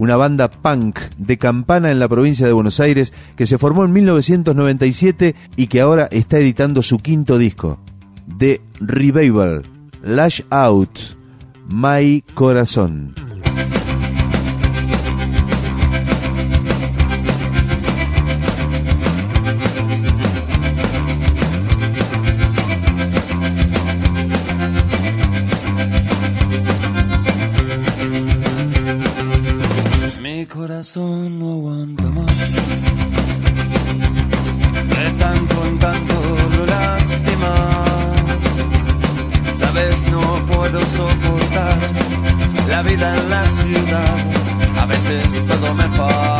una banda punk de campana en la provincia de Buenos Aires que se formó en 1997 y que ahora está editando su quinto disco, The Revival, Lash Out, My Corazón. Todo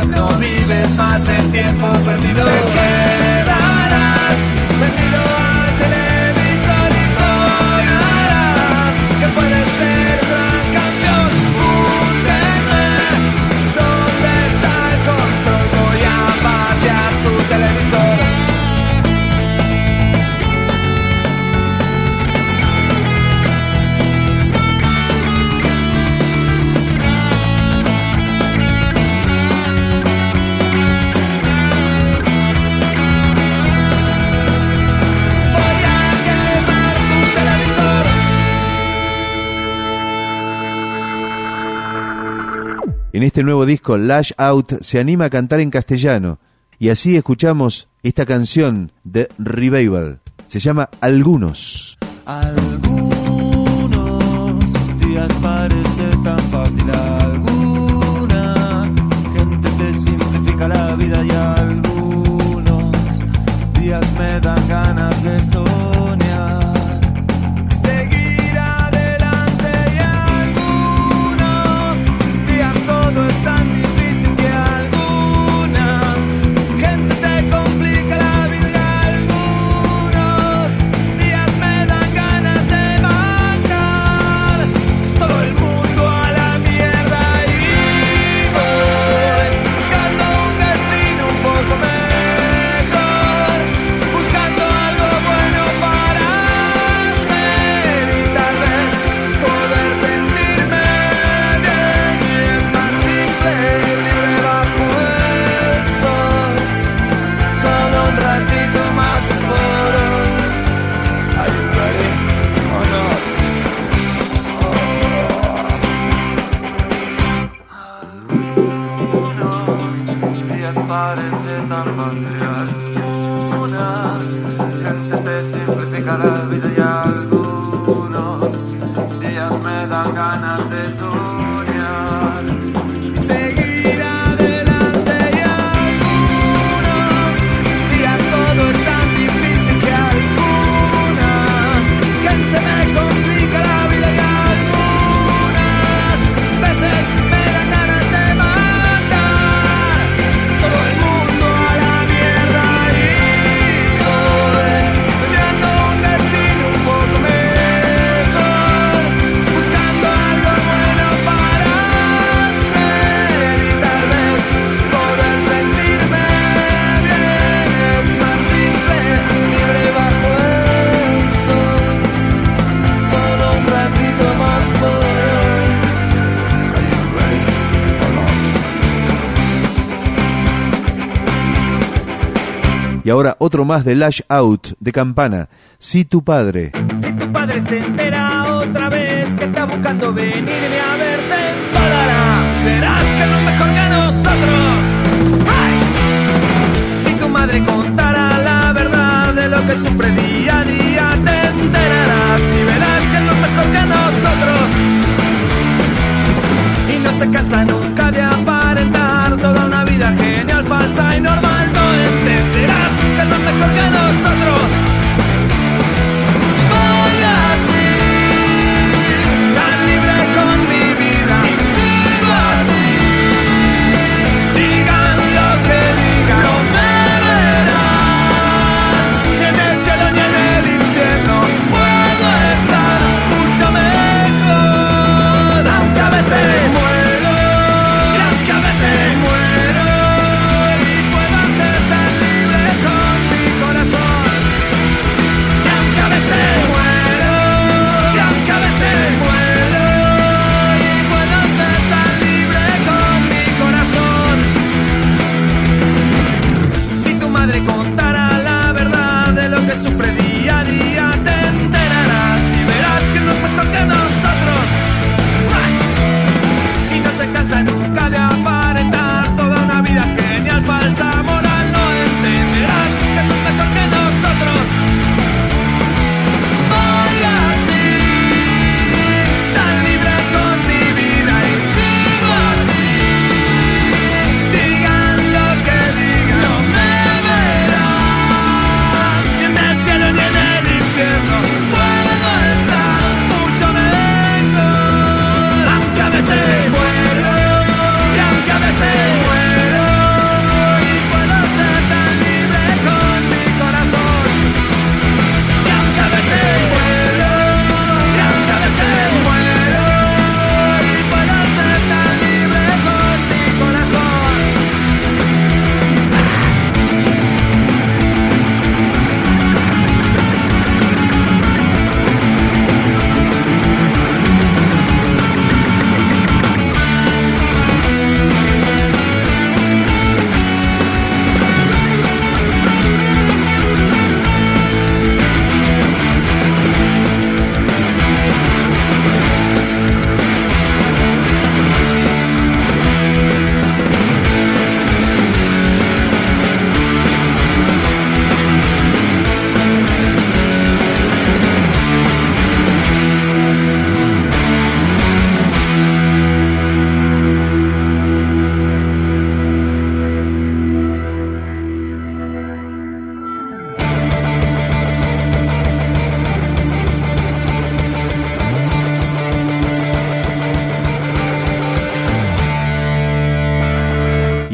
No vives más el tiempo perdido. Te quedarás perdido En este nuevo disco, Lash Out se anima a cantar en castellano. Y así escuchamos esta canción de Revival. Se llama Algunos. Algunos días parece tan. alma real. Una cantante simple y. Y ahora otro más de Lash Out, de Campana. Si tu padre. Si tu padre se entera otra vez que está buscando venirme a ver, se enfadará. Verás que es lo mejor que nosotros.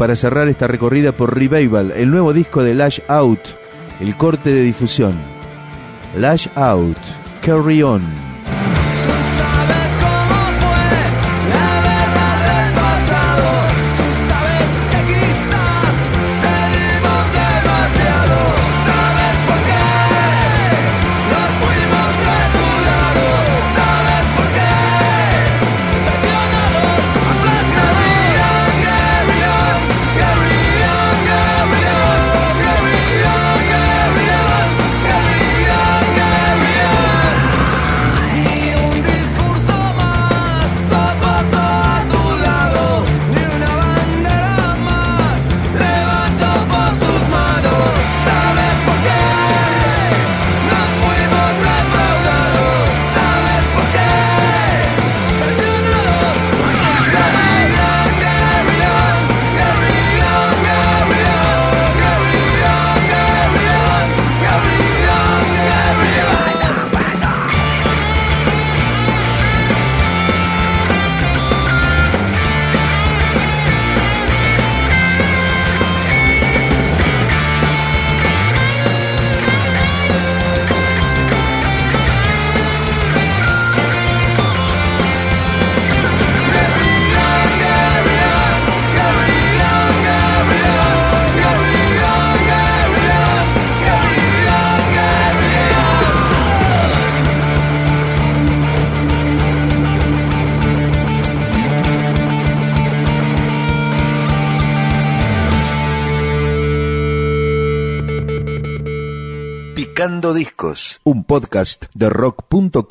para cerrar esta recorrida por Revival, el nuevo disco de Lash Out, el corte de difusión. Lash Out, Carry On. Tocando Discos, un podcast de rock.com